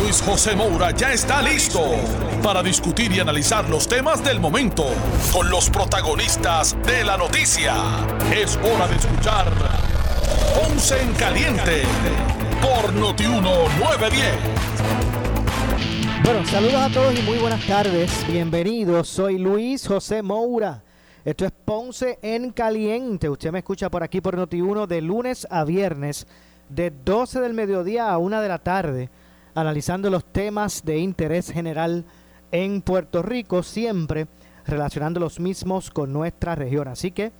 Luis José Moura ya está listo para discutir y analizar los temas del momento con los protagonistas de la noticia. Es hora de escuchar Ponce en Caliente por Notiuno 910. Bueno, saludos a todos y muy buenas tardes. Bienvenidos. Soy Luis José Moura. Esto es Ponce en Caliente. Usted me escucha por aquí por Noti1 de lunes a viernes, de 12 del mediodía a 1 de la tarde, analizando los temas de interés general en Puerto Rico, siempre relacionando los mismos con nuestra región. Así que,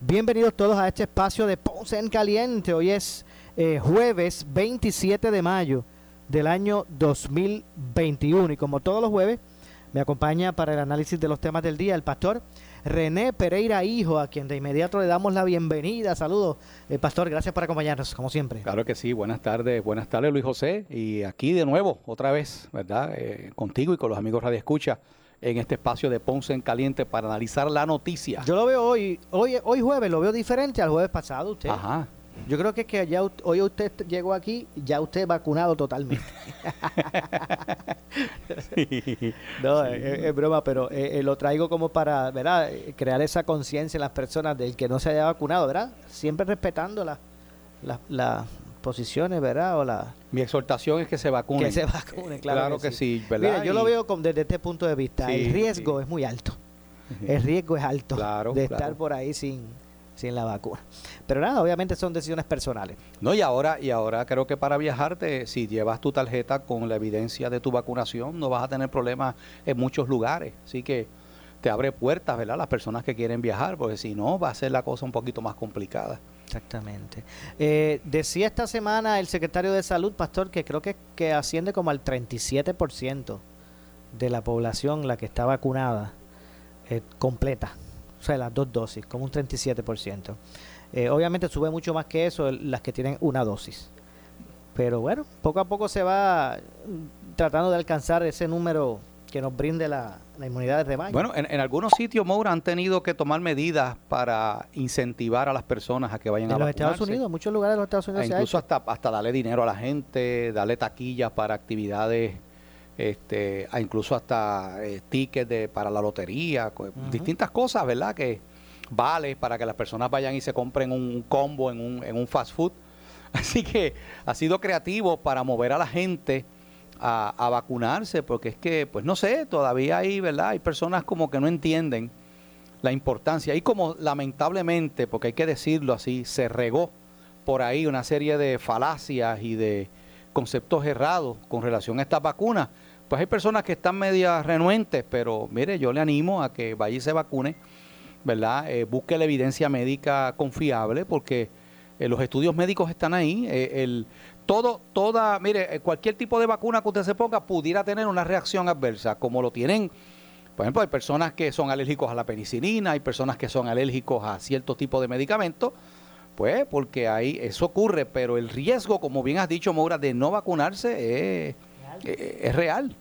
bienvenidos todos a este espacio de Ponce en Caliente. Hoy es eh, jueves 27 de mayo del año 2021 y como todos los jueves, me acompaña para el análisis de los temas del día el pastor René Pereira Hijo, a quien de inmediato le damos la bienvenida. Saludos, eh, Pastor, gracias por acompañarnos, como siempre. Claro que sí, buenas tardes, buenas tardes Luis José. Y aquí de nuevo, otra vez, ¿verdad? Eh, contigo y con los amigos Radio Escucha en este espacio de Ponce en Caliente para analizar la noticia. Yo lo veo hoy, hoy, hoy jueves, lo veo diferente al jueves pasado usted. Ajá. Yo creo que es que ya hoy usted llegó aquí, ya usted vacunado totalmente. no, es, broma, pero eh, eh, lo traigo como para, ¿verdad? Crear esa conciencia en las personas del que no se haya vacunado, ¿verdad? Siempre respetando las la, posiciones, ¿verdad? O la, Mi exhortación es que se vacunen. Que se vacunen, claro. Claro que, sí. ¿verdad? Mira, yo lo veo desde este punto de vista. el riesgo es muy alto. El riesgo es alto de estar por ahí sin, sin la vacuna. Pero nada, obviamente son decisiones personales. No, y ahora, y ahora creo que para viajarte, si llevas tu tarjeta con la evidencia de tu vacunación, no vas a tener problemas en muchos lugares. Así que te abre puertas, ¿verdad? Las personas que quieren viajar, porque si no, va a ser la cosa un poquito más complicada. Exactamente. Eh, decía esta semana el secretario de Salud, Pastor, que creo que, que asciende como al 37% de la población la que está vacunada eh, completa o sea, las dos dosis, como un 37%. Eh, obviamente sube mucho más que eso las que tienen una dosis. Pero bueno, poco a poco se va mm, tratando de alcanzar ese número que nos brinde la, inmunidad de rebaño. Bueno, en, algunos sitios, Moura, han tenido que tomar medidas para incentivar a las personas a que vayan a vacunarse. En los Estados Unidos, muchos lugares de los Estados Unidos. E incluso hasta, hasta darle dinero a la gente, darle taquillas para actividades este, a incluso hasta eh, tickets de, para la lotería, distintas cosas, ¿verdad? Que vale para que las personas vayan y se compren un combo en un, en un fast food. Así que ha sido creativo para mover a la gente a, a, vacunarse, porque es que, pues no sé, todavía hay, ¿verdad? Hay personas como que no entienden la importancia. Y como lamentablemente, porque hay que decirlo así, se regó por ahí una serie de falacias y de conceptos errados con relación a estas vacunas, pues hay personas que están medias renuentes, pero mire, yo le animo a que vaya y se vacune, ¿verdad? Eh, busque la evidencia médica confiable, porque eh, los estudios médicos están ahí. Eh, el, todo, toda, mire, cualquier tipo de vacuna que usted se ponga pudiera tener una reacción adversa, como lo tienen, por ejemplo, hay personas que son alérgicos a la penicilina, hay personas que son alérgicos a cierto tipo de medicamentos, pues porque ahí eso ocurre, pero el riesgo, como bien has dicho, Maura, de no vacunarse es, es, real.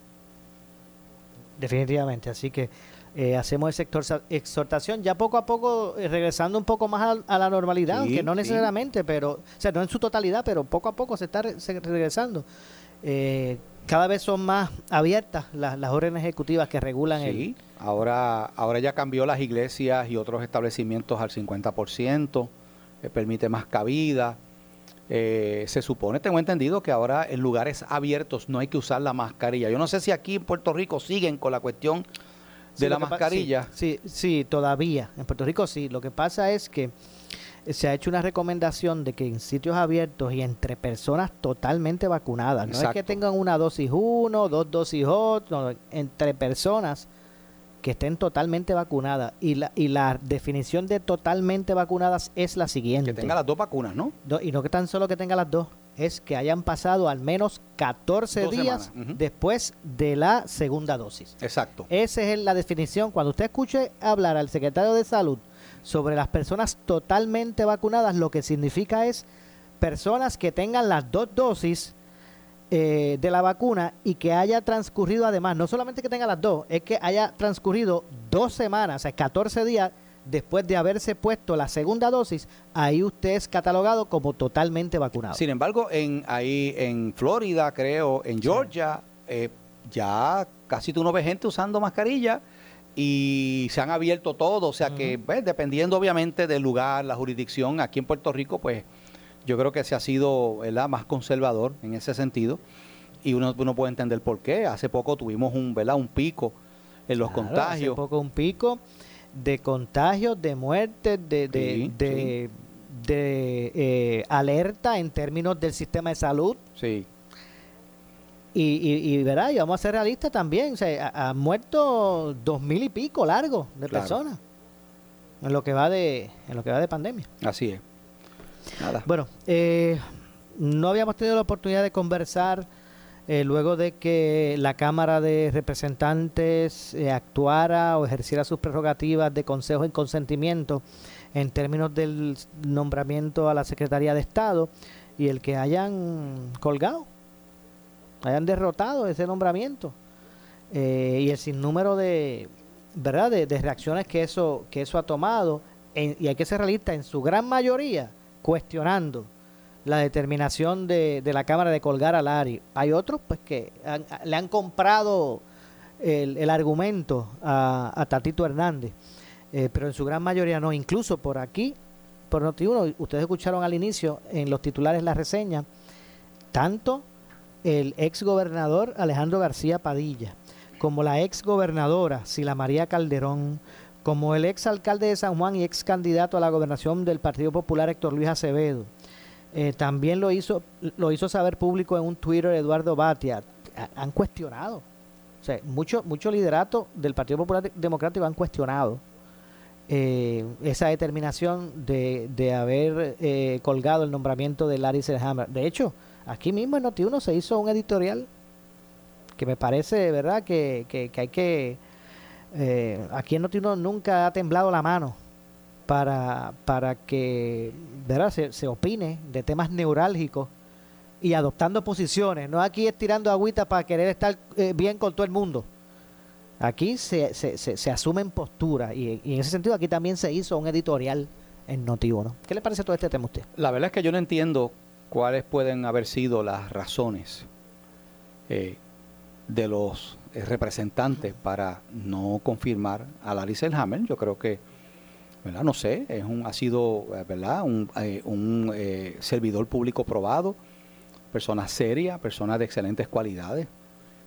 Definitivamente, así que eh, hacemos esa exhortación ya poco a poco eh, regresando un poco más a, la normalidad, que no necesariamente, pero, o sea, no en su totalidad, pero poco a poco se está regresando. Eh, cada vez son más abiertas las, las órdenes ejecutivas que regulan sí, Ahora, ahora ya cambió las iglesias y otros establecimientos al 50% permite más cabida. Eh, se supone, tengo entendido, que ahora en lugares abiertos no hay que usar la mascarilla. Yo no sé si aquí en Puerto Rico siguen con la cuestión de la mascarilla. Sí, sí, todavía. En Puerto Rico sí. Lo que pasa es que se ha hecho una recomendación de que en sitios abiertos y entre personas totalmente vacunadas, no es que tengan una dosis uno, dos dosis otro, entre personas que estén totalmente vacunadas. Y la, y la definición de totalmente vacunadas es la siguiente. Que tenga las dos vacunas, ¿no? y no que tan solo que tenga las dos. es que hayan pasado al menos 14 Dos días después de la segunda dosis. Exacto. Esa es la definición. Cuando usted escuche hablar al secretario de salud sobre las personas totalmente vacunadas, lo que significa es personas que tengan las dos dosis eh, de la vacuna y que haya transcurrido además, no solamente que tenga las dos, es que haya transcurrido dos semanas, o sea, 14 días después de haberse puesto la segunda dosis, ahí usted es catalogado como totalmente vacunado. Sin embargo, en ahí en Florida, creo, en Georgia, eh, ya casi tú no ves gente usando mascarilla y se han abierto todo. O sea que, pues, dependiendo obviamente del lugar, la jurisdicción, aquí en Puerto Rico, pues yo creo que se ha sido ¿verdad? más conservador en ese sentido. Y uno, uno puede entender por qué. Hace poco tuvimos un, ¿verdad? un pico en los Claro, contagios. Hace poco un pico de contagios, de muertes, de, de, Sí, de, de, eh, alerta en términos del sistema de salud. Sí, Y, y, y, ¿verdad? y vamos a ser realistas también. O sea, han muerto dos mil y pico largos de Claro. personas en lo que va de en lo que va de pandemia. así es. Bueno, eh, no habíamos tenido la oportunidad de conversar eh, luego de que la Cámara de Representantes eh, actuara o ejerciera sus prerrogativas de consejo y consentimiento en términos del nombramiento a la Secretaría de Estado y el que hayan colgado, hayan derrotado ese nombramiento eh, y el sinnúmero de, ¿verdad? De, reacciones que eso, que eso ha tomado y hay que ser realista en su gran mayoría cuestionando la determinación de, de la Cámara de colgar a Lari. Hay otros pues que han- le han comprado el, el argumento a, a Tatito Hernández, eh, pero en su gran mayoría no. Incluso por aquí, por Noti1, ustedes escucharon al inicio en los titulares la reseña, tanto el ex gobernador Alejandro García Padilla, como la ex gobernadora Sila María Calderón, como el ex alcalde de San Juan y ex candidato a la gobernación del Partido Popular Héctor Luis Acevedo. Eh, también lo hizo, lo hizo saber público en un Twitter Eduardo Batia. Ha- Han cuestionado. O sea, mucho, mucho liderato del Partido Popular De- Democrático han cuestionado eh, esa determinación de, de haber eh, colgado el nombramiento de Larry Selhammer. De hecho, aquí mismo en Noti1 se hizo un editorial que me parece, ¿verdad?, que, que, que hay que... eh, aquí en Noti1 nunca ha temblado la mano para, para que ¿verdad? Se, se opine de temas neurálgicos y adoptando posiciones. No aquí estirando agüita para querer estar eh, bien con todo el mundo. Aquí se, se, se, asumen posturas y, y en ese sentido aquí también se hizo un editorial en Noti1. ¿Qué le parece todo este tema a usted? La verdad es que yo no entiendo cuáles pueden haber sido las razones eh, de los representantes para no confirmar a Larry Selhammer. Yo creo que, ¿verdad? No sé, es un, ha sido, eh, ¿verdad? Un, eh, un, eh, servidor público probado, persona seria, persona de excelentes cualidades,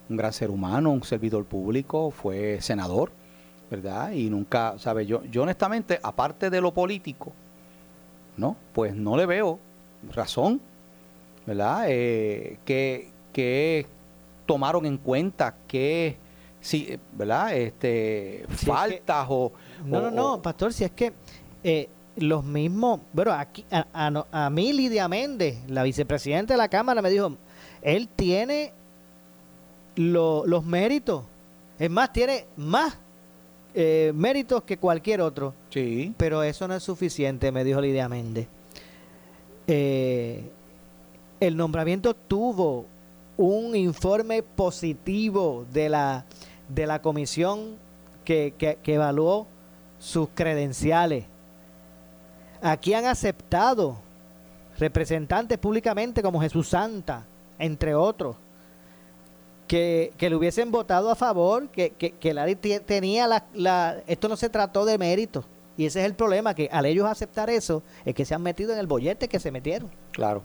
un gran ser humano, un servidor público, fue senador, ¿verdad? Y nunca, ¿sabe? Yo, yo honestamente, aparte de lo político, ¿no? Pues no le veo razón, ¿verdad? Que, que tomaron en cuenta que, sí, eh, ¿verdad? Este, faltas o... No, o- no, no, pastor, si es que eh, los mismos, bueno, aquí a, a, a mí Lidia Méndez, la vicepresidenta de la Cámara, me dijo, él tiene lo- los méritos, es más, tiene más eh, méritos que cualquier otro, Sí, pero eso no es suficiente, me dijo Lidia Méndez. Eh, el nombramiento tuvo un informe positivo de la, de la comisión que, que- que evaluó sus credenciales. Aquí han aceptado representantes públicamente como Jesús Santa, entre otros, que, que le hubiesen votado a favor, que, que, que tenía la, la... Esto no se trató de mérito. Y ese es el problema, que al ellos aceptar eso, es que se han metido en el bollete que se metieron. claro.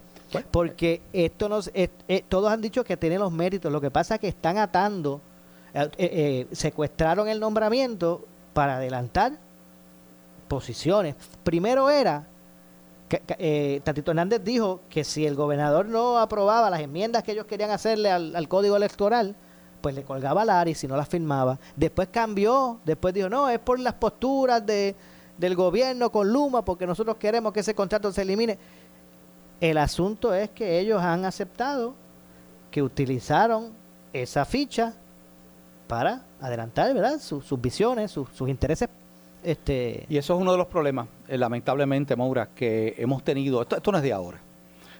Porque esto nos, eh, todos han dicho que tiene los méritos. Lo que pasa es que están atando, eh, eh, secuestraron el nombramiento para adelantar posiciones. Primero era, que, Tatito Hernández dijo que si el gobernador no aprobaba las enmiendas que ellos querían hacerle al, código electoral, pues le colgaba a Lari si no las firmaba. Después cambió, después dijo, no, es por las posturas de, del gobierno con Luma, porque nosotros queremos que ese contrato se elimine El asunto es que ellos han aceptado que utilizaron esa ficha para adelantar, ¿verdad? Sus, sus visiones, sus, sus intereses. Este, Y eso es uno de los problemas, eh, lamentablemente, Maura, que hemos tenido. Esto, esto no es de ahora.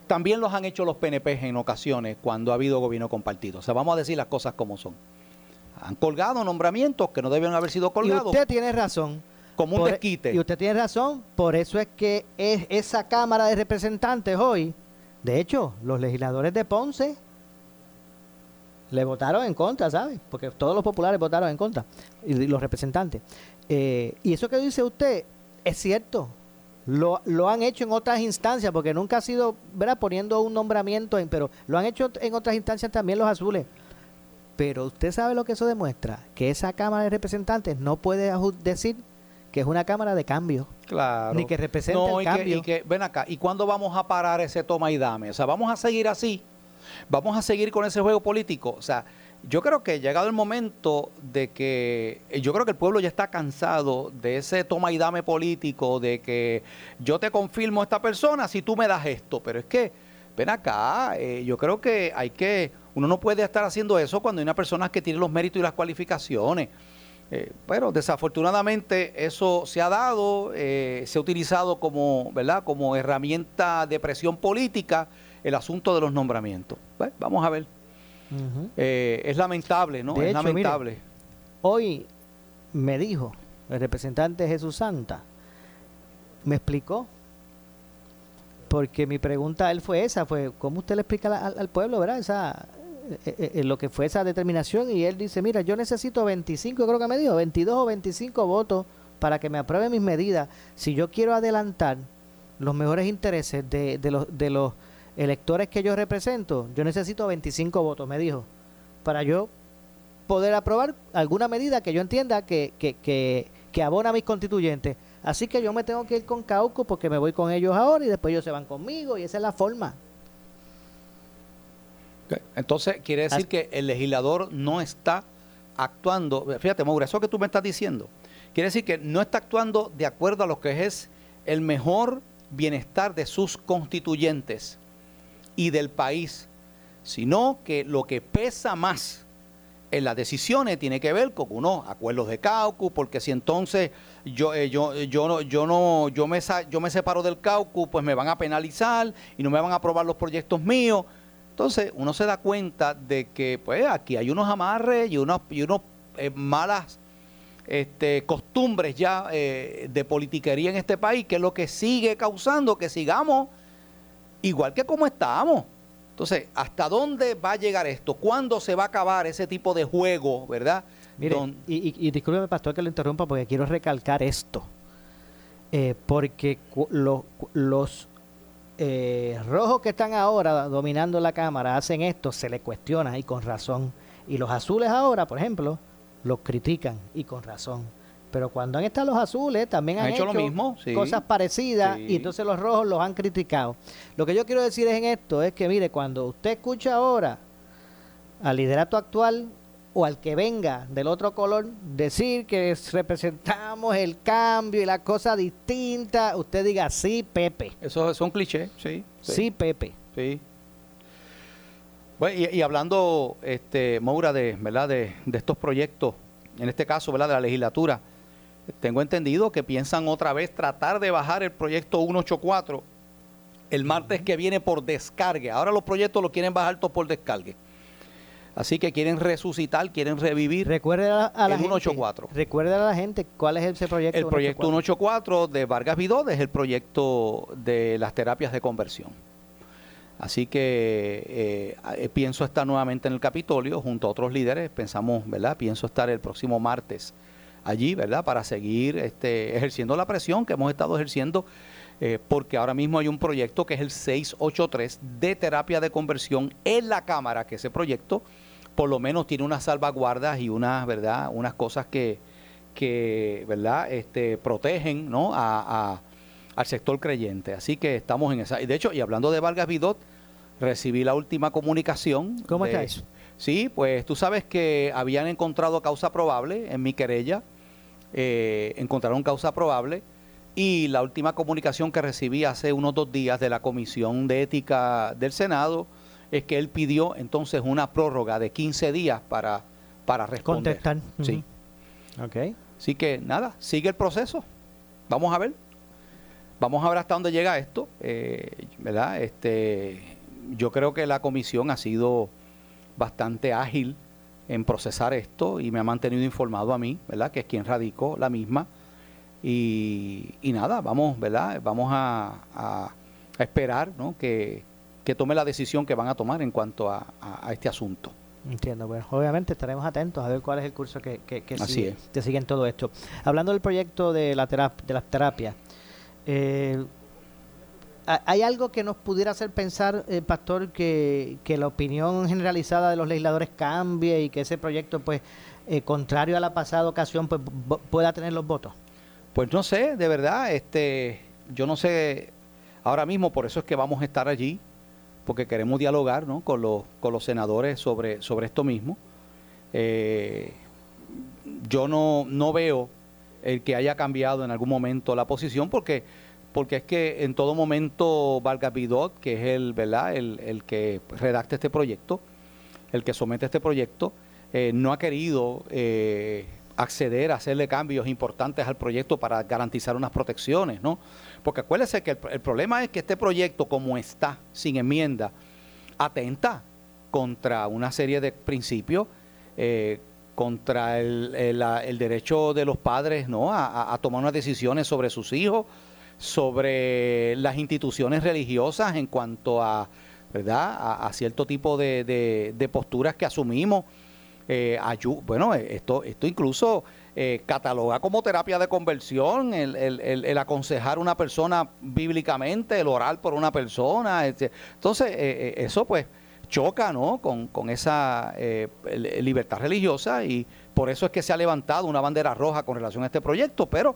También los han hecho los PNP en ocasiones cuando ha habido gobierno compartido. O sea, vamos a decir las cosas como son. Han colgado nombramientos que no deben haber sido y colgados usted tiene razón. Como un Por- e- desquite. Y usted tiene razón, por eso es que es esa Cámara de Representantes hoy, de hecho, los legisladores de Ponce le votaron en contra, ¿sabe? Porque todos los populares votaron en contra, y los representantes. Eh, y eso que dice usted es cierto. Lo, lo han hecho en otras instancias, porque nunca ha sido, ¿verdad? Poniendo un nombramiento, en, pero lo han hecho en otras instancias también los azules. Pero usted sabe lo que eso demuestra, que esa Cámara de Representantes no puede decir que es una Cámara de cambio. Claro. Ni que represente el y que- cambio. y que, ven acá, ¿y cuándo vamos a parar ese toma y dame? O sea, vamos a seguir así. Vamos a seguir con ese juego político. O sea, yo creo que llegado el momento de que eh, yo creo que el pueblo ya está cansado de ese toma y dame político, de que yo te confirmo a esta persona si tú me das esto. Pero es que, ven acá, eh, yo creo que hay que, uno no puede estar haciendo eso cuando hay una persona que tiene los méritos y las cualificaciones. Eh, pero desafortunadamente eso se ha dado, eh, se ha utilizado como, ¿verdad? como herramienta de presión política el asunto de los nombramientos. Bueno, vamos a ver. Eh, es lamentable, ¿no? De es hecho, mire, lamentable. Hoy me dijo el representante Jesús Santa, me explicó, porque mi pregunta a él fue esa, fue, ¿cómo usted le explica al, al pueblo, verdad? Esa, eh, eh, lo que fue esa determinación y él dice, mira, yo necesito 25, creo que me dijo, 22 o 25 votos para que me apruebe mis medidas. Si yo quiero adelantar los mejores intereses de, de los, de los electores que yo represento, yo necesito 25 votos, me dijo, para yo poder aprobar alguna medida que yo entienda que, que, que, que abona a mis constituyentes. Así que yo me tengo que ir con Cauco porque me voy con ellos ahora y después ellos se van conmigo y esa es la forma. Entonces, quiere decir As- que el legislador no está actuando, fíjate, Maura, eso que tú me estás diciendo, quiere decir que no está actuando de acuerdo a lo que es el mejor bienestar de sus constituyentes y del país, sino que lo que pesa más en las decisiones tiene que ver con unos acuerdos de caucus, porque si entonces yo eh, yo yo no yo no yo me sa- yo me separo del caucus, pues me van a penalizar y no me van a aprobar los proyectos míos. Entonces, uno se da cuenta de que pues aquí hay unos amarres y unos y unos eh, malas este, costumbres ya eh, de politiquería en este país, que es lo que sigue causando que sigamos igual que como estábamos. Entonces, ¿hasta dónde va a llegar esto? ¿Cuándo se va a acabar ese tipo de juego, verdad? Mire, Don- y, y, y discúlpeme, pastor, que lo interrumpa porque quiero recalcar esto. Eh, porque cu- lo- cu- los eh, rojos que están ahora dominando la Cámara hacen esto, se le cuestiona y con razón. Y los azules ahora, por ejemplo, los critican y con razón. Pero cuando han estado los azules, también han, Han hecho lo mismo, sí. cosas parecidas Sí. y entonces los rojos los han criticado. Lo que yo quiero decir es en esto, es que mire, cuando usted escucha ahora al liderato actual o al que venga del otro color decir que es- representamos el cambio y la cosa distinta, usted diga sí, Pepe. Eso son clichés, sí. Sí, Pepe. Sí. Bueno, y, y hablando, este, Moura, de, ¿verdad? De, de estos proyectos, en este caso, ¿verdad? De la legislatura, tengo entendido que piensan otra vez tratar de bajar el proyecto 184 el martes que viene por descargue. Ahora los proyectos los quieren bajar todos por descargue. Así que quieren resucitar, quieren revivir Recuerde a, la El gente. 184. Recuerde a la gente cuál es ese proyecto. el proyecto 184 de Vargas Vidot es el proyecto de las terapias de conversión. Así que eh, eh, pienso estar nuevamente en el Capitolio junto a otros líderes. Pensamos, ¿verdad? Pienso estar el próximo martes allí, ¿verdad? Para seguir este, ejerciendo la presión que hemos estado ejerciendo, eh, porque ahora mismo hay un proyecto que es el 683 de terapia de conversión en la Cámara, que ese proyecto por lo menos tiene unas salvaguardas y unas, ¿verdad? Unas cosas que, que ¿verdad? Este, protegen ¿no? a, a- al sector creyente. Así que estamos en esa. Y de hecho, y hablando de Vargas Vidot, recibí la última comunicación. ¿Cómo de- está eso? Sí, pues tú sabes que habían encontrado causa probable en mi querella, eh, encontraron causa probable Y la última comunicación que recibí hace unos dos días de la Comisión de Ética del Senado es que él pidió entonces una prórroga de 15 días para, para responder. Contestar. Sí. Ok. Así que nada, sigue el proceso. Vamos a ver. Vamos a ver hasta dónde llega esto. eh, ¿Verdad? Este, yo creo que la comisión ha sido bastante ágil en procesar esto y me ha mantenido informado a mí, ¿verdad? Que es quien radicó la misma. Y, y nada, vamos, ¿verdad? Vamos a, a- a esperar, ¿no? Que, que tome la decisión que van a tomar en cuanto a, a- este asunto. Entiendo, bueno, obviamente estaremos atentos a ver cuál es el curso que, que, que sigue, es. que sigue en todo esto. Hablando del proyecto de la terap- de las terapias, eh, ¿ha- ¿hay algo que nos pudiera hacer pensar, eh, Pastor, que, que la opinión generalizada de los legisladores cambie y que ese proyecto, pues, eh, contrario a la pasada ocasión, pues, pueda tener los votos? Pues no sé, de verdad, este, yo no sé ahora mismo, por eso es que vamos a estar allí, porque queremos dialogar ¿no? con, los, con los senadores sobre, sobre esto mismo. Eh, yo no, no veo el que haya cambiado en algún momento la posición, porque, porque es que en todo momento Valga Bidot, que es el, ¿verdad? El, el que redacta este proyecto, el que somete este proyecto, eh, no ha querido eh, acceder a hacerle cambios importantes al proyecto para garantizar unas protecciones, ¿no? Porque acuérdese que el, el problema es que este proyecto, como está, sin enmienda, atenta contra una serie de principios, eh, contra el, el- el derecho de los padres ¿no? a, tomar unas decisiones sobre sus hijos, sobre las instituciones religiosas en cuanto a, ¿verdad? a, cierto tipo de- de posturas que asumimos. Eh, ayu- bueno, eh, esto, esto incluso eh, cataloga como terapia de conversión el, el- el- aconsejar una persona bíblicamente, el orar por una persona. este. Entonces, eh, eso pues choca ¿no? con, con esa libertad religiosa y por eso es que se ha levantado una bandera roja con relación a este proyecto, pero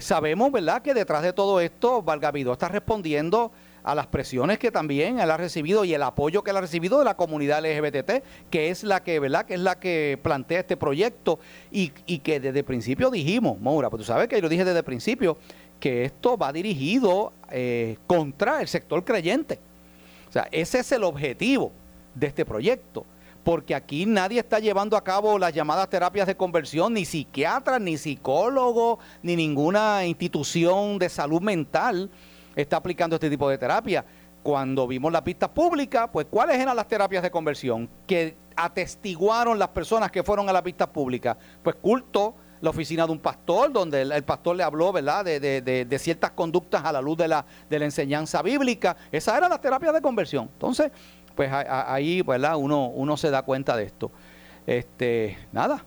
sabemos, ¿verdad?, que detrás de todo esto, Valgavidó está respondiendo a las presiones que también él ha recibido y el apoyo que él ha recibido de la comunidad LGBT, que es la que, ¿verdad?, que es la que plantea este proyecto y, y que desde el principio dijimos, Moura, pues tú sabes que yo dije desde el principio que esto va dirigido eh, contra el sector creyente. O sea, ese es el objetivo de este proyecto. Porque aquí nadie está llevando a cabo las llamadas terapias de conversión, ni psiquiatras, ni psicólogos, ni ninguna institución de salud mental está aplicando este tipo de terapia. Cuando vimos las pistas públicas, pues ¿cuáles eran las terapias de conversión? Que atestiguaron las personas que fueron a las pistas públicas. Pues culto, la oficina de un pastor, donde el, el pastor le habló, ¿verdad?, de, de- de- de ciertas conductas a la luz de la, de la enseñanza bíblica. Esas eran las terapias de conversión. Entonces, pues a- a- ahí, ¿verdad?, uno, uno se da cuenta de esto. Este, nada,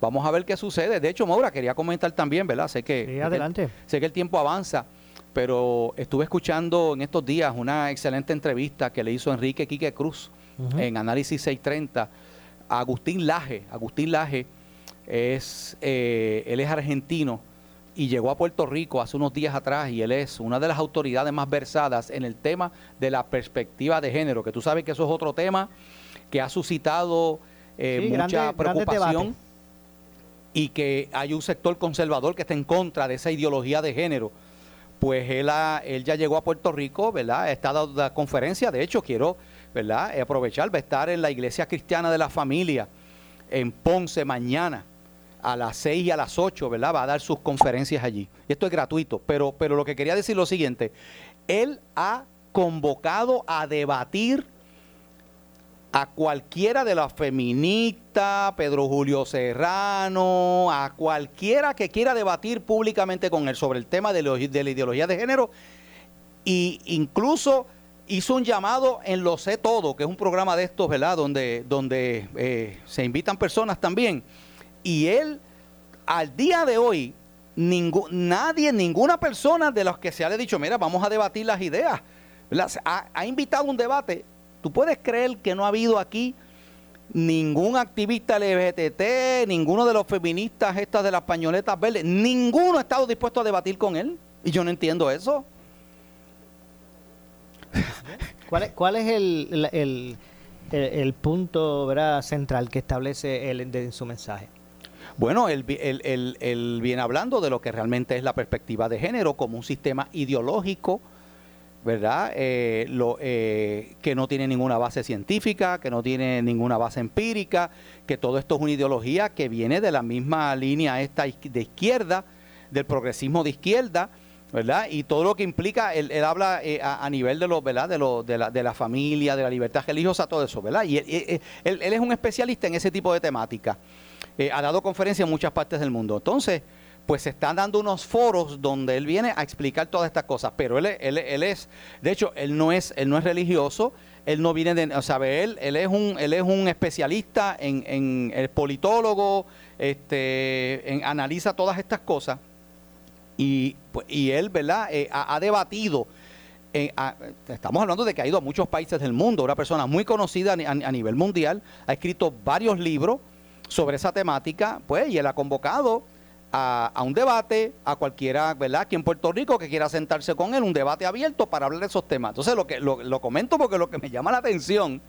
vamos a ver qué sucede. De hecho, Maura, quería comentar también, ¿verdad? Sé que, Sí, sé que- adelante. sé que el tiempo avanza, pero estuve escuchando en estos días una excelente entrevista que le hizo Enrique Quique Cruz en Análisis 630 a Agustín Laje. Agustín Laje es, eh, él es argentino y llegó a Puerto Rico hace unos días atrás y él es una de las autoridades más versadas en el tema de la perspectiva de género, que tú sabes que eso es otro tema que ha suscitado eh, Sí, mucha grande- preocupación y que hay un sector conservador que está en contra de esa ideología de género. Pues él, ha- él ya llegó a Puerto Rico, ¿verdad? Está dando la conferencia, de hecho quiero, ¿verdad? Eh, aprovechar, va a estar en la Iglesia Cristiana de la Familia en Ponce mañana a las 6 y a las 8, ¿verdad? Va a dar sus conferencias allí. Y esto es gratuito, pero, pero lo que quería decir es lo siguiente, él ha convocado a debatir a cualquiera de las feministas, Pedro Julio Serrano, a cualquiera que quiera debatir públicamente con él sobre el tema de, la ideología de género, y incluso hizo un llamado en Lo Sé Todo, que es un programa de estos, ¿verdad? Donde, donde eh, se invitan personas también. Y él, al día de hoy, nadie, ninguna persona de los que se ha dicho, mira, vamos a debatir las ideas, Ha, ha invitado un debate. ¿Tú puedes creer que no ha habido aquí ningún activista LGBT, ninguno de los feministas estas de las pañoletas verdes, ninguno ha estado dispuesto a debatir con él? Y yo no entiendo eso. ¿Cuál es, cuál es el, el, el- el- el punto ¿verdad? central que establece él en, en su mensaje? Bueno, él, viene hablando de lo que realmente es la perspectiva de género como un sistema ideológico, ¿verdad? Eh, lo, eh, que no tiene ninguna base científica, que no tiene ninguna base empírica, que todo esto es una ideología que viene de la misma línea esta de izquierda, del progresismo de izquierda, ¿verdad? Y todo lo que implica, él, habla eh, a, nivel de, los, ¿verdad? De, lo, de, la, de la familia, de la libertad religiosa, todo eso, ¿verdad? Y él, él es un especialista en ese tipo de temática. Eh, ha dado conferencias en muchas partes del mundo. Entonces, pues se están dando unos foros donde él viene a explicar todas estas cosas, pero él, él, él es, de hecho, él no es, él no es religioso, él no viene de, o sea, él, él es un, él es un especialista en, en el politólogo, este, en, analiza todas estas cosas y, pues, y él, ¿verdad? Eh, ha, debatido. Eh, estamos hablando de que ha ido a muchos países del mundo, una persona muy conocida a, a nivel mundial, ha escrito varios libros sobre esa temática, pues, y él ha convocado a, un debate, a cualquiera, ¿verdad? Aquí en Puerto Rico que quiera sentarse con él, un debate abierto para hablar de esos temas. Entonces, lo que lo, comento porque lo que me llama la atención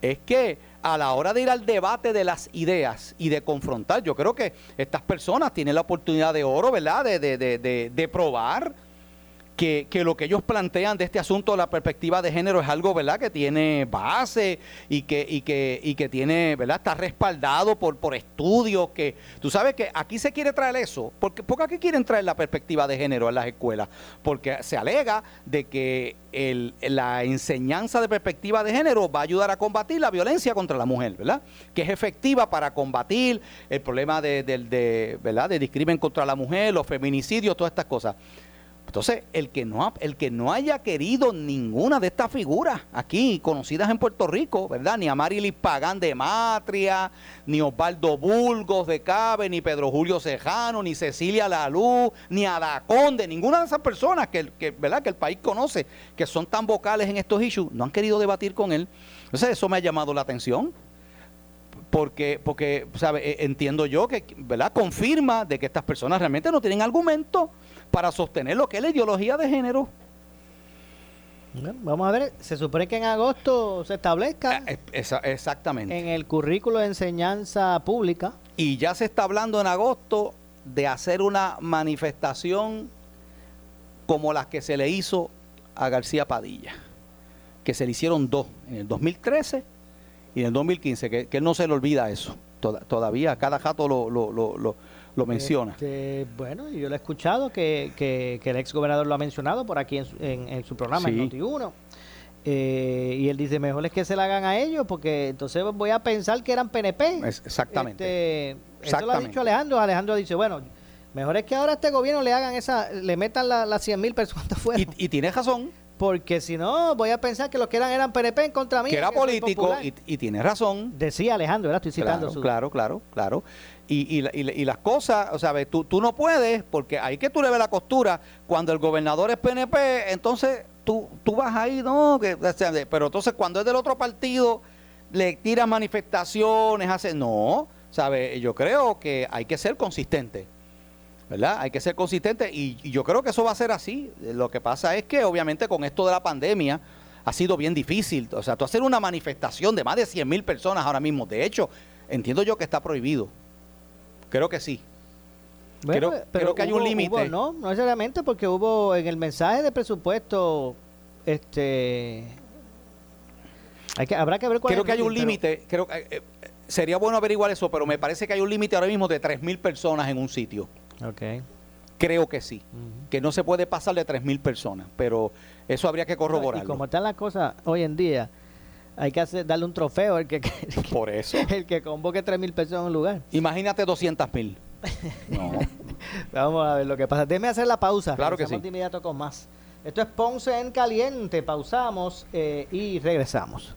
es que a la hora de ir al debate de las ideas y de confrontar, yo creo que estas personas tienen la oportunidad de oro, ¿verdad? De, de, de, de probar que, lo que ellos plantean de este asunto, la perspectiva de género, es algo, ¿verdad?, que tiene base y que, y que, y que tiene, ¿verdad?, está respaldado por, por estudios que, tú sabes que aquí se quiere traer eso, porque, porque aquí quieren traer la perspectiva de género en las escuelas, porque se alega de que el, la enseñanza de perspectiva de género va a ayudar a combatir la violencia contra la mujer, ¿verdad? Que es efectiva para combatir el problema de, de, de ¿verdad? de discrimen contra la mujer, los feminicidios, todas estas cosas. Entonces, el que no el que no haya querido ninguna de estas figuras aquí conocidas en Puerto Rico, ¿verdad? Ni a Marilis Pagán de Matria, ni Osvaldo Burgos de Cabe, ni Pedro Julio Cejano, ni Cecilia Lalú, ni a Conde, ninguna de esas personas que, ¿verdad? que el país conoce, que son tan vocales en estos issues, no han querido debatir con él. Entonces, eso me ha llamado la atención porque, porque ¿sabe? E, entiendo yo que ¿verdad? confirma de que estas personas realmente no tienen argumento para sostener lo que es la ideología de género. vamos a ver, se supone que en agosto se establezca eh, exactamente en el currículo de enseñanza pública. Y ya se está hablando en agosto de hacer una manifestación como las que se le hizo a García Padilla, que se le hicieron dos, en el 2013 y en el 2015, que, que no se le olvida eso. todavía cada jato lo, lo, lo, lo menciona. Este, bueno, yo lo he escuchado que, que, el ex gobernador lo ha mencionado por aquí en su, en, su programa, en Noti1. Eh, y él dice, mejor es que se la hagan a ellos, porque entonces voy a pensar que eran PNP. exactamente. Este, Eso lo ha dicho Alejandro. Alejandro dice, bueno, mejor es que ahora a este gobierno le hagan esa, le metan las la 100 mil personas afuera. Y, y tiene razón. Porque si no, voy a pensar que los que eran eran PNP en contra mí. Que era político y, y, tiene razón. Decía Alejandro, ¿verdad? Estoy citando claro, su... Claro, claro, claro. Y, y, las cosas, o sea, tú, tú no puedes, porque hay que tú le ves la costura. Cuando el gobernador es PNP, entonces tú, tú vas ahí, no, que, pero entonces cuando es del otro partido, le tiras manifestaciones, hace, no, ¿sabes? Yo creo que hay que ser consistente. ¿Verdad? Hay que ser consistente y, y, yo creo que eso va a ser así. Lo que pasa es que obviamente con esto de la pandemia ha sido bien difícil. O sea, tú hacer una manifestación de más de 100 mil personas ahora mismo, de hecho, entiendo yo que está prohibido. Creo que sí. pero creo que hay un límite. No, no necesariamente porque hubo en el mensaje de presupuesto, este, hay que, habrá que ver cuál Creo que hay un límite, creo que eh, sería bueno averiguar eso, pero me parece que hay un límite ahora mismo de 3.000 personas en un sitio. Ok. Creo que sí, que no se puede pasar de 3.000 personas, pero eso habría que corroborarlo. Y como están las cosas hoy en día, hay que hacer, darle un trofeo al que, Por eso. el que convoque 3.000 personas en un lugar. Imagínate 200.000. No. Vamos a ver lo que pasa. Déjeme hacer la pausa. Claro que sí. de inmediato con más. Esto es Ponce en Caliente. Pausamos eh, y regresamos.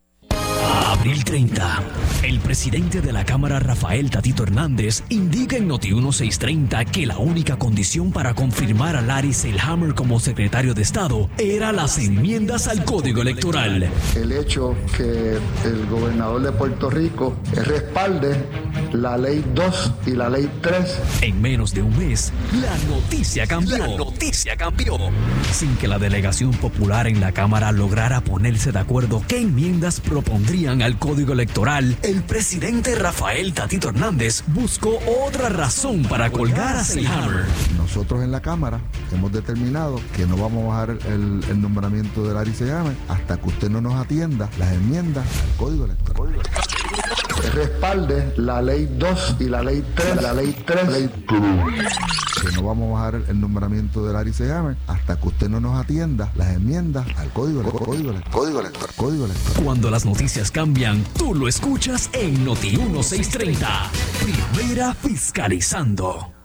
Abril 30. El presidente de la Cámara, Rafael Tatito Hernández, indica en Noti 1630 que la única condición para confirmar a Larry Selhammer como secretario de Estado era las enmiendas al Código Electoral. El hecho que el gobernador de Puerto Rico respalde la ley 2 y la ley 3. En menos de un mes, la noticia cambió. Sin que la delegación popular en la Cámara lograra ponerse de acuerdo qué enmiendas propondrían al código electoral, el presidente Rafael Tatito Hernández buscó otra razón para colgar a Selhammer. Nosotros en la Cámara hemos determinado que no vamos a bajar el, el nombramiento de Larry Selhammer hasta que usted no nos atienda las enmiendas al código electoral. Respalde la ley 2 y la ley 3, la ley 3, ley que no vamos a bajar el nombramiento de Larry Selhammer hasta que usted no nos atienda las enmiendas al código, código, código electoral. Código electoral. Cuando las noticias cambian, tú lo escuchas en Noti 1630. Primera fiscalizando.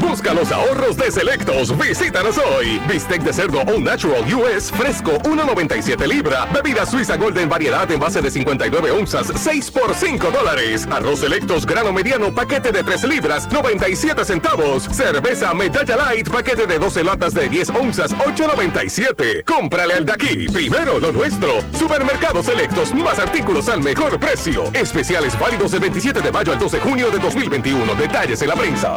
Busca los ahorros de Selectos. Visítanos hoy. Bistec de cerdo All Natural US fresco 1.97 libra. Bebida suiza Golden variedad en base de 59 onzas 6 por 5 dólares. Arroz Selectos grano mediano paquete de 3 libras 97 centavos. Cerveza Medalla Light paquete de 12 latas de 10 onzas 8.97. Cómprale al de aquí. Primero lo nuestro. Supermercados Selectos. Más artículos al mejor precio. Especiales válidos del 27 de mayo al 12 de junio de 2021. Detalles en la prensa.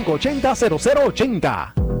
580-0080.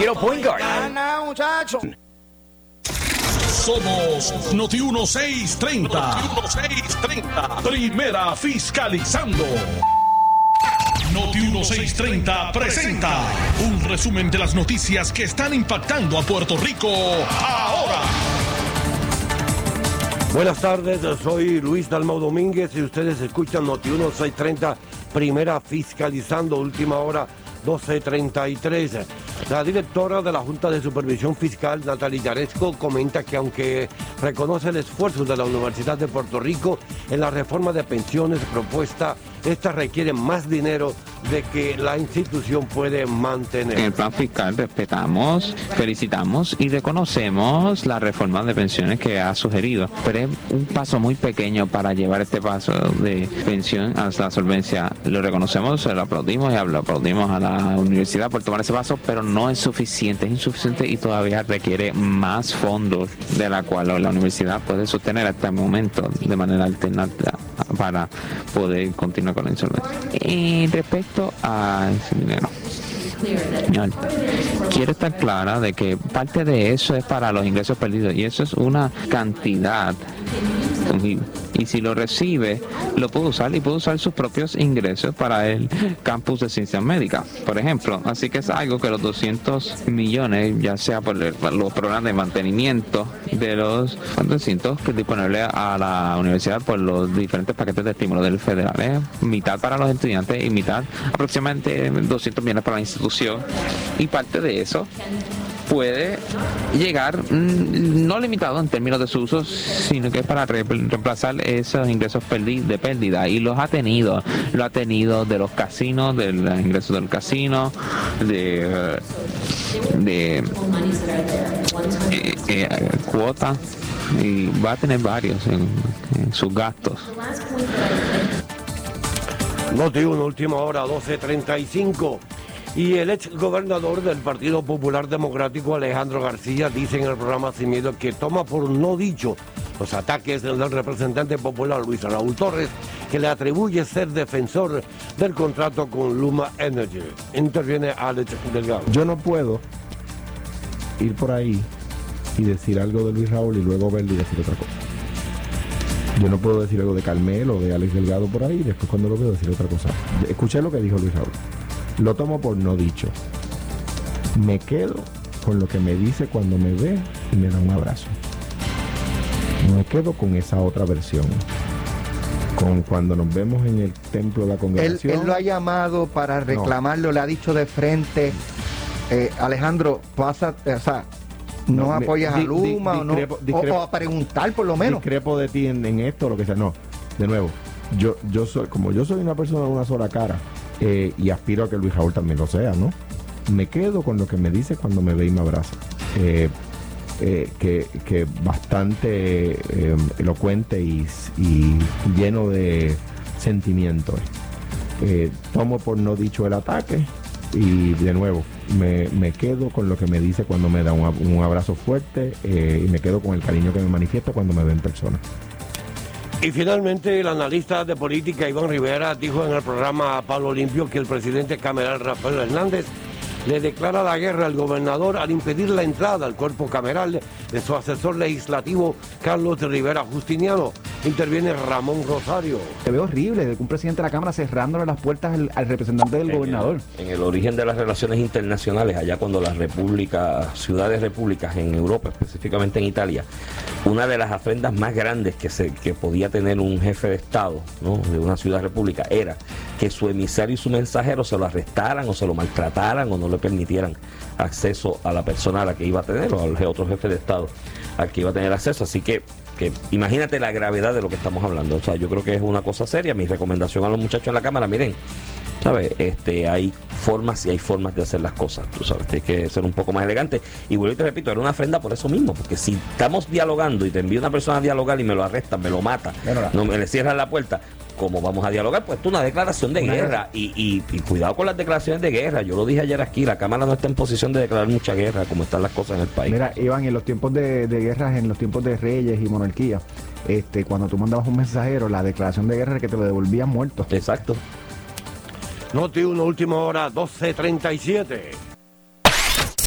Quiero point guard. Somos Noti 1630. Noti 1630. Primera fiscalizando. Noti 1630 presenta un resumen de las noticias que están impactando a Puerto Rico ahora. Buenas tardes, soy Luis Dalmau Domínguez y ustedes escuchan Noti 1630, primera fiscalizando, última hora 1233. La directora de la Junta de Supervisión Fiscal, Natalia Yaresco, comenta que aunque reconoce el esfuerzo de la Universidad de Puerto Rico en la reforma de pensiones propuesta, esta requiere más dinero de que la institución puede mantener. En el plan fiscal respetamos, felicitamos y reconocemos la reforma de pensiones que ha sugerido, pero es un paso muy pequeño para llevar este paso de pensión a la solvencia. Lo reconocemos, lo aplaudimos y lo aplaudimos a la universidad por tomar ese paso, pero no es suficiente, es insuficiente y todavía requiere más fondos de la cual la universidad puede sostener hasta el momento de manera alternativa para poder continuar con la insolvencia. Y respecto a ese dinero. Quiero estar clara de que parte de eso es para los ingresos perdidos y eso es una cantidad y, si lo recibe lo puede usar y puede usar sus propios ingresos para el campus de ciencias médicas por ejemplo. Así que es algo que los 200 millones ya sea por el- los programas de mantenimiento de los recintos que es disponible a la universidad por los diferentes paquetes de estímulo del federal es mitad para los estudiantes y mitad aproximadamente 200 millones para la institución. Y parte de eso puede llegar mm, no limitado en términos de su uso, sino que es para re- reemplazar esos ingresos de pérdida y los ha tenido, lo ha tenido de los casinos, de los ingresos del casino, de, de eh, eh, cuota y va a tener varios en, sus gastos. Noti 1, última hora, 12.35. Y el ex gobernador del Partido Popular Democrático, Alejandro García, dice en el programa Sin Miedo que toma por no dicho los ataques del representante popular Luis Raúl Torres, que le atribuye ser defensor del contrato con Luma Energy. Interviene Alex Delgado. Yo no puedo ir por ahí y decir algo de Luis Raúl y luego verlo y decir otra cosa. Yo no puedo decir algo de Carmelo o de Alex Delgado por ahí y después cuando lo veo decir otra cosa. Escuché lo que dijo Luis Raúl. Lo tomo por no dicho. Me quedo con lo que me dice cuando me ve y me da un abrazo. Me quedo con esa otra versión. Con cuando nos vemos en el templo de la congregación. él lo ha llamado para reclamarlo, le ha dicho de frente, eh, Alejandro, pasa, eh, o sea, no, No, apoyas di- a Luma di- o no, o- discrepo- o, a preguntar por lo menos. discrepo de ti en, en esto, lo que sea. No, de nuevo, yo, yo soy, como yo soy una persona de una sola cara eh, y aspiro a que Luis Raúl también lo sea, ¿no? Me quedo con lo que me dice cuando me ve y me abraza. Eh, eh, que, que bastante eh, elocuente y, lleno de sentimientos. Eh, tomo por no dicho el ataque y de nuevo me, me quedo con lo que me dice cuando me da un, un abrazo fuerte y me quedo con el cariño que me manifiesta cuando me ve en persona. Y finalmente el analista de política Iván Rivera dijo en el programa Pablo Limpio que el presidente cameral Rafael Hernández le declara la guerra al gobernador al impedir la entrada al cuerpo cameral de su asesor legislativo Carlos Rivera Justiniano. Interviene Ramón Rosario. Se ve horrible de que un presidente de la Cámara cerrándole las puertas al, al representante del gobernador. En el origen de las relaciones internacionales, allá cuando las repúblicas, ciudades repúblicas en Europa, específicamente en Italia, una de las afrendas más grandes que, se, que podía tener un jefe de Estado ¿no? de una ciudad república era que su emisario y su mensajero se lo arrestaran o se lo maltrataran o no le permitieran acceso a la persona a la que iba a tener o al otro jefe de Estado al que iba a tener acceso. Así que, imagínate la gravedad de lo que estamos hablando. O sea, yo creo que es una cosa seria. Mi recomendación a los muchachos en la Cámara, miren, ¿sabes? Este, hay formas y hay formas de hacer las cosas, tú sabes, hay que ser un poco más elegante. Y vuelvo y te repito, era una ofrenda por eso mismo, porque si estamos dialogando y te envío una persona a dialogar y me lo arrestan, me lo mata, no me le cierran la puerta, ¿cómo vamos a dialogar? Pues tú una declaración de Una guerra y, y- y cuidado con las declaraciones de guerra. Yo lo dije ayer aquí, la Cámara no está en posición de declarar mucha guerra como están las cosas en el país. Mira, Iván, en los tiempos de, de guerras, en los tiempos de reyes y monarquía, este, cuando tú mandabas un mensajero, la declaración de guerra era que te lo devolvían muerto. Exacto. Noti 1, última hora, 12.37.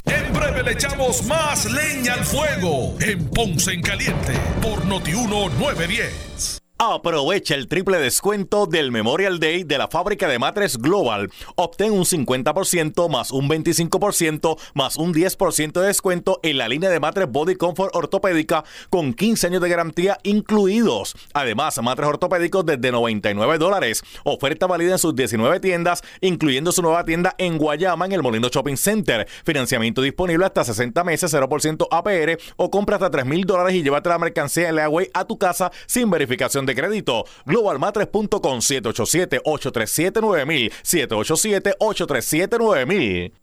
En breve le echamos más leña al fuego en Ponce en Caliente por Notiuno 910. Aprovecha el triple descuento del Memorial Day de la fábrica de matres Global. Obtén un 50% más un 25% más un 10% de descuento en la línea de matres Body Comfort ortopédica con 15 años de garantía incluidos. Además, matres ortopédicos desde 99 dólares. Oferta válida en sus 19 tiendas, incluyendo su nueva tienda en Guayama en el Molino Shopping Center. Financiamiento disponible hasta 60 meses, 0% APR o compra hasta 3 mil dólares y llévate la mercancía en Leaway a tu casa sin verificación de de crédito. Globalmatres.com 787-837-9000. 787-837-9000.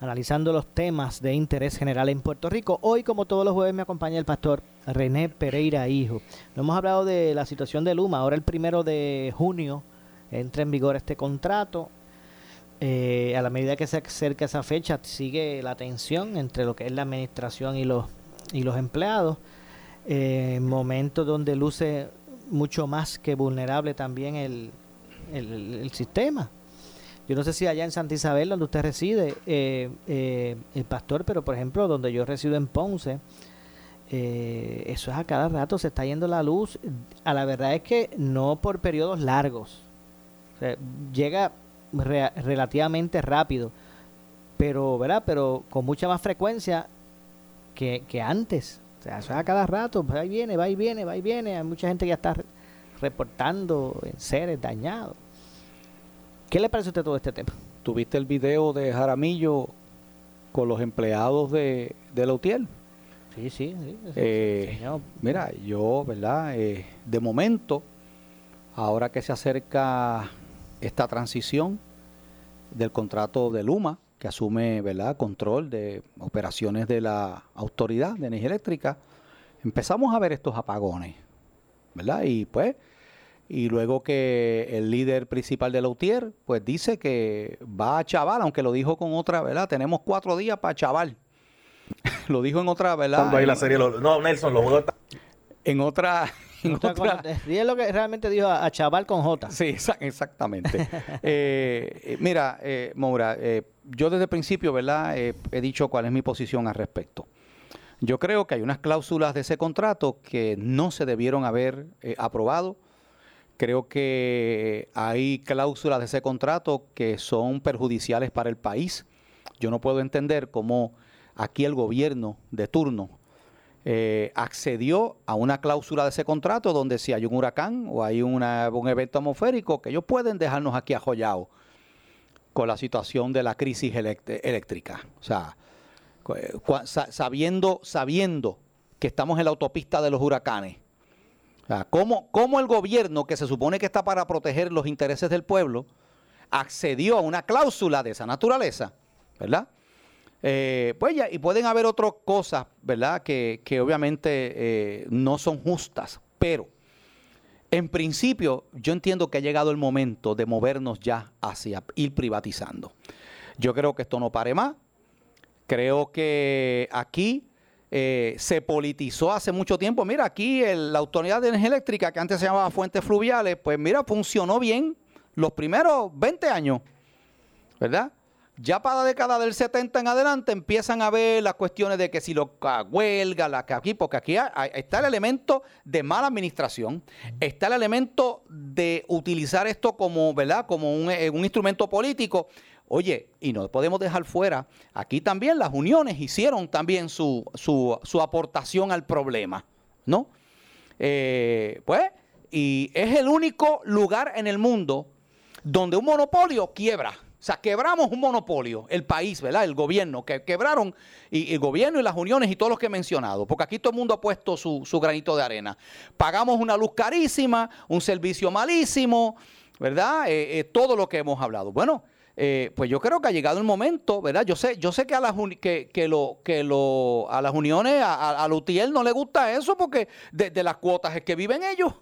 analizando los temas de interés general en Puerto Rico. Hoy, como todos los jueves, me acompaña el pastor René Pereira Hijo. No hemos hablado de la situación de Luma. Ahora el primero de junio entra en vigor este contrato. Eh, a la medida que se acerca esa fecha, sigue la tensión entre lo que es la administración y los, y los empleados. Eh, momentos donde luce mucho más que vulnerable también el, el sistema. Yo no sé si allá en Santa Isabel, donde usted reside, eh, eh, el pastor, pero por ejemplo, donde yo resido en Ponce, eh, eso es a cada rato, se está yendo la luz. A la verdad es que no por periodos largos. Llega re- relativamente rápido, pero, ¿verdad? Pero con mucha más frecuencia que, antes. O sea, eso es a cada rato, va y viene, va y viene, va y viene. Hay mucha gente que ya está re- reportando en seres dañados. ¿Qué le parece a usted todo este tema? ¿Tuviste el video de Jaramillo con los empleados de, de Lautier? Sí, sí, sí. Eh, señor. mira, yo, ¿verdad? Eh, de momento, ahora que se acerca esta transición del contrato de Luma, que asume, ¿verdad?, control de operaciones de la Autoridad de Energía Eléctrica, empezamos a ver estos apagones, ¿verdad? Y pues, y luego que el líder principal de Lautier, pues dice que va a chaval, aunque lo dijo con otra, ¿verdad? Tenemos cuatro días para chaval. lo dijo en otra, ¿verdad? Cuando hay la serie, lo- no, Nelson, los juegos en otra, en Otra otra- es lo que realmente dijo a, a Chaval con J. Sí, exa- exactamente. Eh, eh, mira, eh, Moura, eh, yo desde el principio, ¿verdad? Eh, he dicho cuál es mi posición al respecto. Yo creo que hay unas cláusulas de ese contrato que no se debieron haber eh, aprobado. Creo que hay cláusulas de ese contrato que son perjudiciales para el país. Yo no puedo entender cómo aquí el gobierno de turno eh, accedió a una cláusula de ese contrato donde si hay un huracán o hay un evento atmosférico, que ellos pueden dejarnos aquí ajollados con la situación de la crisis eléctrica. O sea, sa- sabiendo, sabiendo que estamos en la autopista de los huracanes. ¿Cómo, cómo el gobierno, que se supone que está para proteger los intereses del pueblo, accedió a una cláusula de esa naturaleza? ¿Verdad? Eh, pues ya, y pueden haber otras cosas, ¿verdad? Que, que obviamente eh, no son justas, pero en principio yo entiendo que ha llegado el momento de movernos ya hacia ir privatizando. Yo creo que esto no pare más. Creo que aquí eh, se politizó hace mucho tiempo. Mira, aquí la Autoridad de Energía Eléctrica, que antes se llamaba Fuentes Fluviales, pues mira, funcionó bien los primeros 20 años, ¿verdad? Ya para la década del 70 en adelante empiezan a ver las cuestiones de que si lo huelga, la que aquí, porque aquí está el elemento de mala administración, está el elemento de utilizar esto como, ¿verdad? Como un, eh, un instrumento político. Oye, y no podemos dejar fuera, aquí también las uniones hicieron también su, su, su aportación al problema, ¿no? Eh, pues, y es el único lugar en el mundo donde un monopolio quiebra O sea, quebramos un monopolio, el país, ¿verdad? El gobierno, que quebraron, y el gobierno y las uniones y todos los que he mencionado, porque aquí todo el mundo ha puesto su, su granito de arena. Pagamos una luz carísima, un servicio malísimo, ¿verdad? Eh, eh, todo lo que hemos hablado. Bueno, eh, pues yo creo que ha llegado el momento, ¿verdad? Yo sé, yo sé que a las que, lo, que lo, a las uniones, a, a, a la UTIEL no le gusta eso porque de, las cuotas es que viven ellos.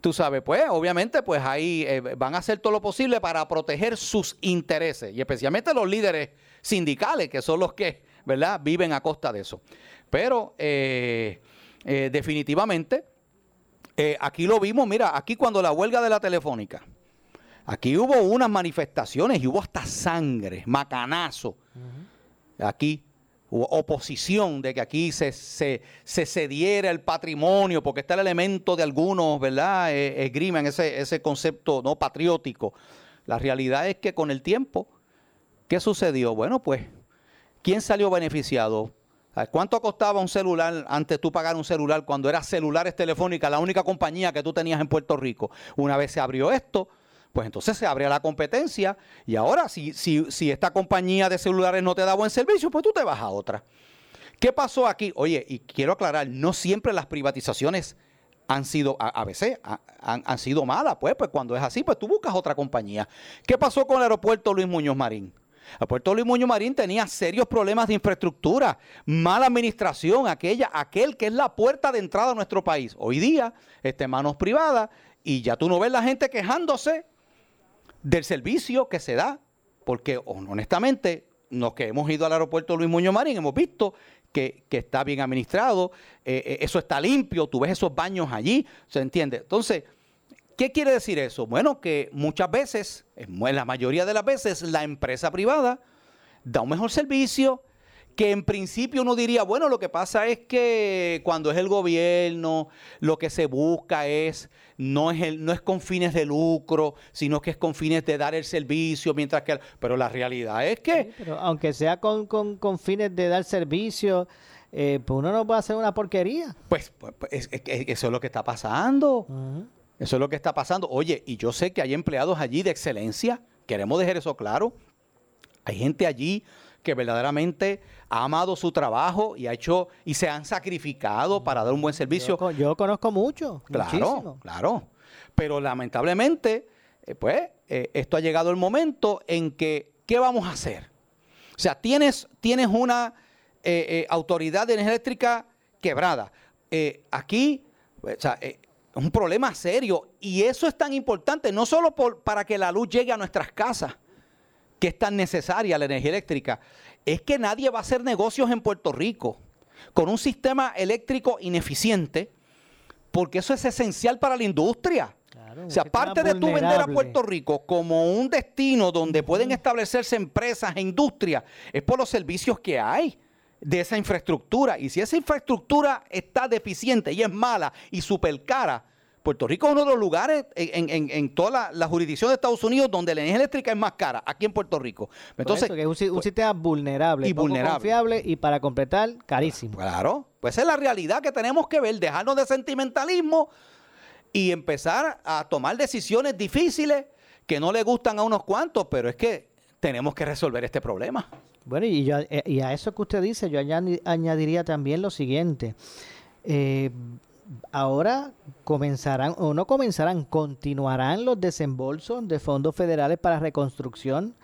Tú sabes, pues obviamente pues ahí eh, van a hacer todo lo posible para proteger sus intereses y especialmente los líderes sindicales que son los que, ¿verdad?, viven a costa de eso. Pero eh, definitivamente, aquí lo vimos, mira, aquí cuando la huelga de la telefónica, aquí hubo unas manifestaciones y hubo hasta sangre, macanazo. Aquí hubo oposición de que aquí se, se, se cediera el patrimonio, porque está el elemento de algunos, ¿verdad? Eh, esgrimen ese, ese concepto no patriótico. La realidad es que con el tiempo, ¿qué sucedió? Bueno, pues, ¿quién salió beneficiado? ¿A ¿Cuánto costaba un celular antes tú pagar un celular cuando era celulares telefónicas, la única compañía que tú tenías en Puerto Rico? Una vez se abrió esto, pues entonces se abre la competencia y ahora si, si, si esta compañía de celulares no te da buen servicio, pues tú te vas a otra. ¿Qué pasó aquí? Oye, y quiero aclarar, no siempre las privatizaciones han sido, a, veces, han, sido malas, pues, pues cuando es así, pues tú buscas otra compañía. ¿Qué pasó con el aeropuerto Luis Muñoz Marín? El aeropuerto Luis Muñoz Marín tenía serios problemas de infraestructura, mala administración, aquella, aquel que es la puerta de entrada a nuestro país. Hoy día está en manos privadas y ya tú no ves la gente quejándose del servicio que se da, porque honestamente, los que hemos ido al aeropuerto Luis Muñoz Marín hemos visto que, que está bien administrado, eh, eh, eso está limpio, tú ves esos baños allí, ¿se entiende? Entonces, ¿qué quiere decir eso? Bueno, que muchas veces, en la mayoría de las veces, la empresa privada da un mejor servicio, que en principio uno diría, bueno, lo que pasa es que cuando es el gobierno, lo que se busca es, no es, el, no es con fines de lucro, sino que es con fines de dar el servicio, mientras que, pero la realidad es que... Pero aunque sea con, con, con fines de dar servicio, eh, pues uno no puede hacer una porquería. Pues, pues, pues, es- es eso es lo que está pasando. Eso es lo que está pasando. Oye, y yo sé que hay empleados allí de excelencia, queremos dejar eso claro. Hay gente allí que verdaderamente ha amado su trabajo y ha hecho y se han sacrificado para dar un buen servicio. Yo, yo conozco mucho, Claro, muchísimo. claro. Pero lamentablemente, eh, pues, eh, esto ha llegado el momento en que, ¿qué vamos a hacer? O sea, tienes, tienes una eh, autoridad de energía eléctrica quebrada. Aquí, o sea, es un problema serio. Y eso es tan importante, no solo por- para que la luz llegue a nuestras casas, que es tan necesaria la energía eléctrica, es que nadie va a hacer negocios en Puerto Rico con un sistema eléctrico ineficiente, porque eso es esencial para la industria. o sea, aparte de tú vender a. Puerto Rico como un destino donde pueden establecerse empresas e industrias, es por los servicios que hay de esa infraestructura. Y si esa infraestructura está deficiente y es mala y súper cara, Puerto Rico es uno de los lugares en, en- en toda la, la jurisdicción de Estados Unidos donde la energía eléctrica es más cara, aquí en Puerto Rico. Entonces, que es un, un sistema vulnerable, y poco vulnerable. confiable y para completar, carísimo. Claro, pues esa es la realidad que tenemos que ver, dejarnos de sentimentalismo y empezar a tomar decisiones difíciles que no le gustan a unos cuantos, pero es que tenemos que resolver este problema. Bueno, y, yo, eh, y a eso que usted dice, yo añadi- añadiría también lo siguiente. Eh, ahora comenzarán, o no comenzarán, continuarán los desembolsos de fondos federales para reconstrucción.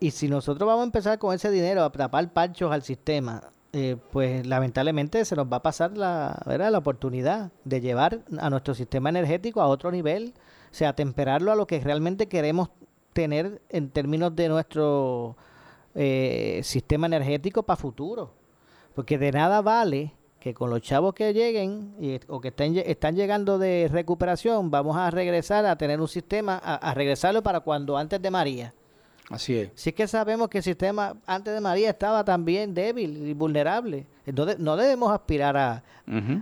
Y si nosotros vamos a empezar con ese dinero a tapar panchos al sistema, eh, pues lamentablemente se nos va a pasar la, ¿verdad? la oportunidad de llevar a nuestro sistema energético a otro nivel, o sea, temperarlo a lo que realmente queremos tener en términos de nuestro eh, sistema energético para futuro. Porque de nada vale que con los chavos que lleguen y- o que estén, están llegando de recuperación, vamos a regresar a tener un sistema, a, a regresarlo para cuando antes de María. Así es. Si es que sabemos que el sistema antes de María estaba también débil y vulnerable. Entonces no debemos aspirar a,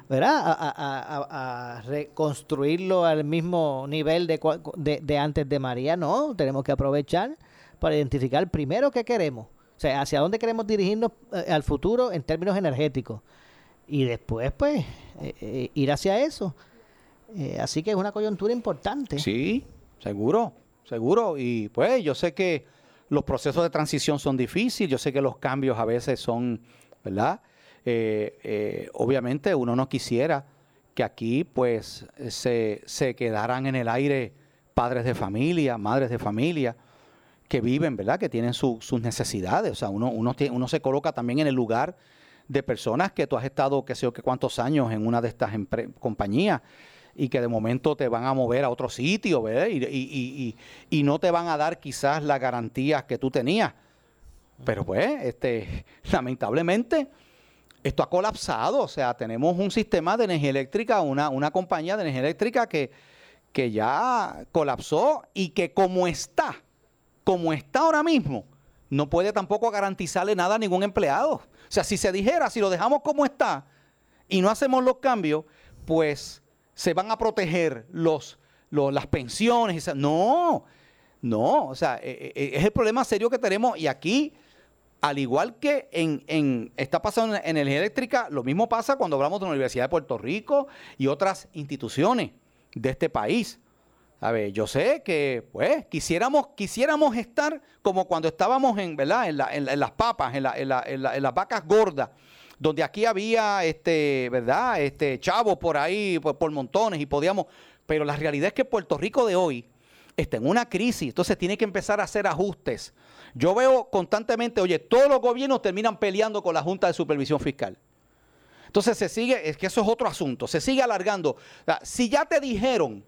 ¿verdad? A, a- a- a- a reconstruirlo al mismo nivel de, de, de antes de María. No, tenemos que aprovechar para identificar primero qué queremos. O sea, hacia dónde queremos dirigirnos eh, al futuro en términos energéticos. Y después, pues, eh, eh, ir hacia eso. Eh, así que es una coyuntura importante. Sí, seguro, seguro. Y pues yo sé que los procesos de transición son difíciles, yo sé que los cambios a veces son, ¿verdad? Eh, eh, obviamente uno no quisiera que aquí pues se, se quedaran en el aire padres de familia, madres de familia, que viven, ¿verdad? Que tienen su- sus necesidades. O sea, uno, uno, uno se coloca también en el lugar de personas que tú has estado, qué sé yo, qué cuántos años en una de estas compañías y que de momento te van a mover a otro sitio, y- y no te van a dar quizás las garantías que tú tenías. Pero pues, este, lamentablemente, esto ha colapsado. O sea, tenemos un sistema de energía eléctrica, una, una compañía de energía eléctrica que, que ya colapsó y que como está, como está ahora mismo, no puede tampoco garantizarle nada a ningún empleado. O sea, si se dijera, si lo dejamos como está y no hacemos los cambios, pues se van a proteger los, las pensiones. No, no, o sea, eh, eh, es el problema serio que tenemos y aquí, al igual que en, en- está pasando en energía eléctrica, lo mismo pasa cuando hablamos de la Universidad de Puerto Rico y otras instituciones de este país. A ver, yo sé que, pues, quisiéramos, quisiéramos estar como cuando estábamos en, ¿verdad? En, la- en la- en las papas, en, la- en la- en la- en las vacas gordas, donde aquí había, este, ¿verdad? Este, chavos por ahí, por, montones y podíamos, pero la realidad es que Puerto Rico de hoy está en una crisis, entonces tiene que empezar a hacer ajustes. Yo veo constantemente, oye, todos los gobiernos terminan peleando con la Junta de Supervisión Fiscal. Entonces se sigue, es que eso es otro asunto, se sigue alargando. Si ya te dijeron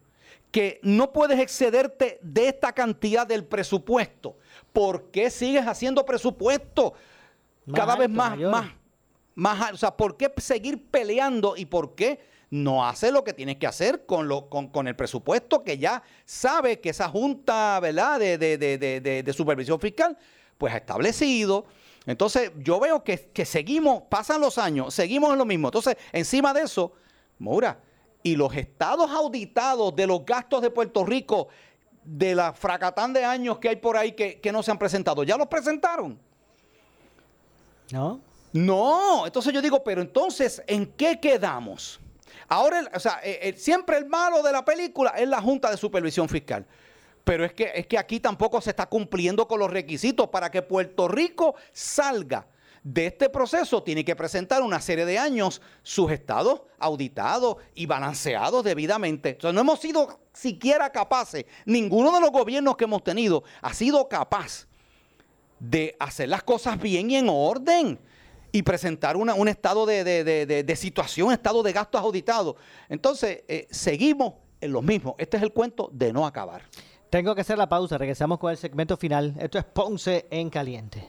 que no puedes excederte de esta cantidad del presupuesto, ¿por qué sigues haciendo presupuesto Más cada vez más, mayor. más, más alto? O sea, ¿por qué seguir peleando y por qué no hace lo que tienes que hacer con, lo, con, con el presupuesto que ya sabe que esa junta, ¿verdad?, de, de- de- de- de- de supervisión fiscal, pues ha establecido. Entonces, yo veo que, que seguimos, pasan los años, seguimos en lo mismo. Entonces, encima de eso, Moura, y los estados auditados de los gastos de Puerto Rico, de la fracatán de años que hay por ahí que, que no se han presentado, ¿ya los presentaron? ¿No? No, entonces yo digo, pero entonces, ¿en qué quedamos? Ahora, el- o sea, eh, eh, siempre el malo de la película es la Junta de Supervisión Fiscal. Pero es que, es que aquí tampoco se está cumpliendo con los requisitos para que Puerto Rico salga de este proceso. Tiene que presentar una serie de años sus estados auditados y balanceados debidamente. Sea, no hemos sido siquiera capaces, ninguno de los gobiernos que hemos tenido ha sido capaz de hacer las cosas bien y en orden y presentar una- un estado de situación, estado de gastos auditados. Entonces, eh, seguimos en lo mismo. Este es el cuento de no acabar. Tengo que hacer la pausa, regresamos con el segmento final. Esto es Ponce en Caliente.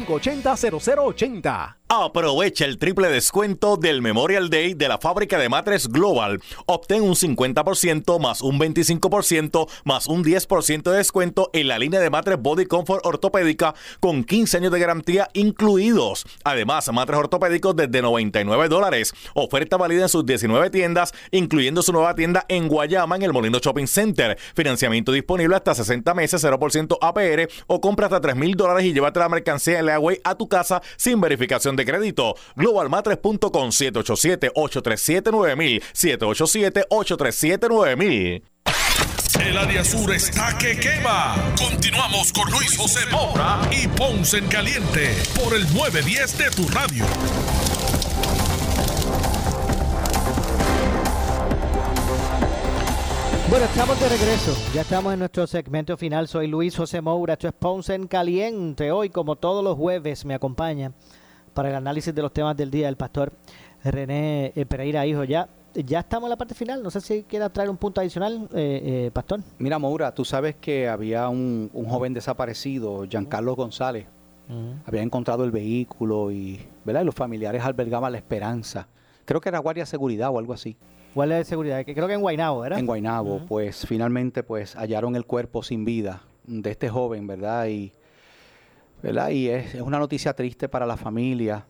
580-0080. Aprovecha el triple descuento del Memorial Day de la fábrica de matres Global. Obtén un 50% más un 25% más un 10% de descuento en la línea de matres Body Comfort ortopédica con 15 años de garantía incluidos. Además, matres ortopédicos desde 99 dólares. Oferta válida en sus 19 tiendas, incluyendo su nueva tienda en Guayama en el Molino Shopping Center. Financiamiento disponible hasta 60 meses, 0% APR o compra hasta 3 mil dólares y llévate la mercancía en Leaway a tu casa sin verificación de de crédito. Globalmatres.com 787-837-9000. 787-837-9000. El área sur está que quema. Continuamos con Luis José Moura y Ponce en Caliente por el 910 de tu radio. Bueno, estamos de regreso. Ya estamos en nuestro segmento final. Soy Luis José Moura. Esto es Ponce en Caliente. Hoy, como todos los jueves, me acompaña para el análisis de los temas del día el pastor René eh, Pereira Hijo. Ya, ya estamos en la parte final. No sé si quiera traer un punto adicional, eh, eh, pastor. Mira, Moura, tú sabes que había un, un joven desaparecido, Giancarlo González. Había encontrado el vehículo y, ¿verdad? y los familiares albergaban la esperanza. Creo que era guardia de seguridad o algo así. Guardia de seguridad, que creo que en Guaynabo, ¿verdad? En Guaynabo, pues finalmente pues hallaron el cuerpo sin vida de este joven, ¿verdad? Y, ¿verdad? y es, una noticia triste para la familia.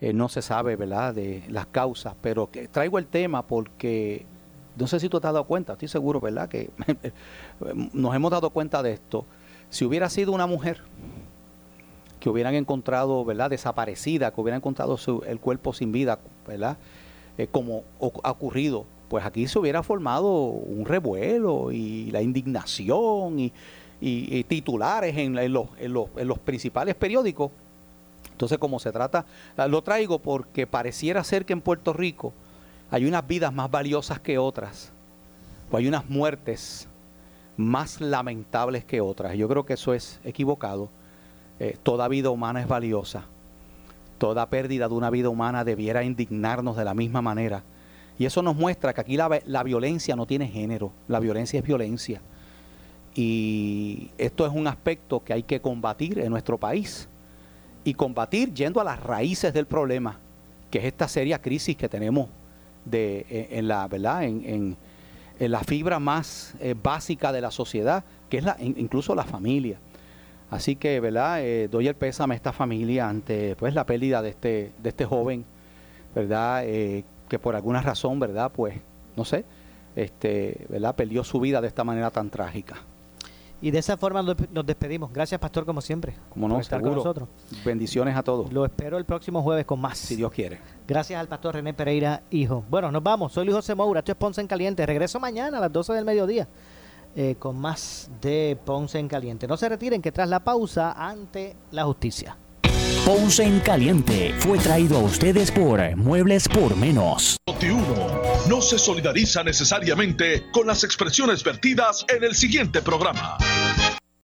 Eh, no se sabe, ¿verdad?, de las causas, pero traigo el tema porque no sé si tú te has dado cuenta, estoy seguro, ¿verdad?, que nos hemos dado cuenta de esto. Si hubiera sido una mujer que hubieran encontrado, ¿verdad?, desaparecida, que hubieran encontrado su- el cuerpo sin vida, ¿verdad?, eh, como ha ocurrido, pues aquí se hubiera formado un revuelo y la indignación y, y- titulares en, los, en los- en los principales periódicos. Entonces, como se trata, lo traigo porque pareciera ser que en Puerto Rico hay unas vidas más valiosas que otras, o hay unas muertes más lamentables que otras. Yo creo que eso es equivocado. Eh, toda vida humana es valiosa. Toda pérdida de una vida humana debiera indignarnos de la misma manera. Y eso nos muestra que aquí la, la violencia no tiene género. La violencia es violencia. Y esto es un aspecto que hay que combatir en nuestro país. Y combatir yendo a las raíces del problema, que es esta seria crisis que tenemos de, en, en la, ¿verdad? En, en- en la fibra más eh, básica de la sociedad, que es la, in- incluso la familia. Así que, ¿verdad? Eh, doy el pésame a esta familia ante pues la pérdida de este, de este joven, ¿verdad? Eh, que por alguna razón, ¿verdad? Pues, no sé, este, ¿verdad? Perdió su vida de esta manera tan trágica. Y de esa forma nos despedimos. Gracias, pastor, como siempre. Como no, por estar seguro. con nosotros. Bendiciones a todos. Lo espero el próximo jueves con más. Si Dios quiere. Gracias al pastor René Pereira, hijo. Bueno, nos vamos. Soy Luis José Moura. Esto es Ponce en Caliente. Regreso mañana a las 12 del mediodía eh, con más de Ponce en Caliente. No se retiren que tras la pausa, ante la justicia. Ponce en Caliente fue traído a ustedes por Muebles por Menos. Noti1 no se solidariza necesariamente con las expresiones vertidas en el siguiente programa.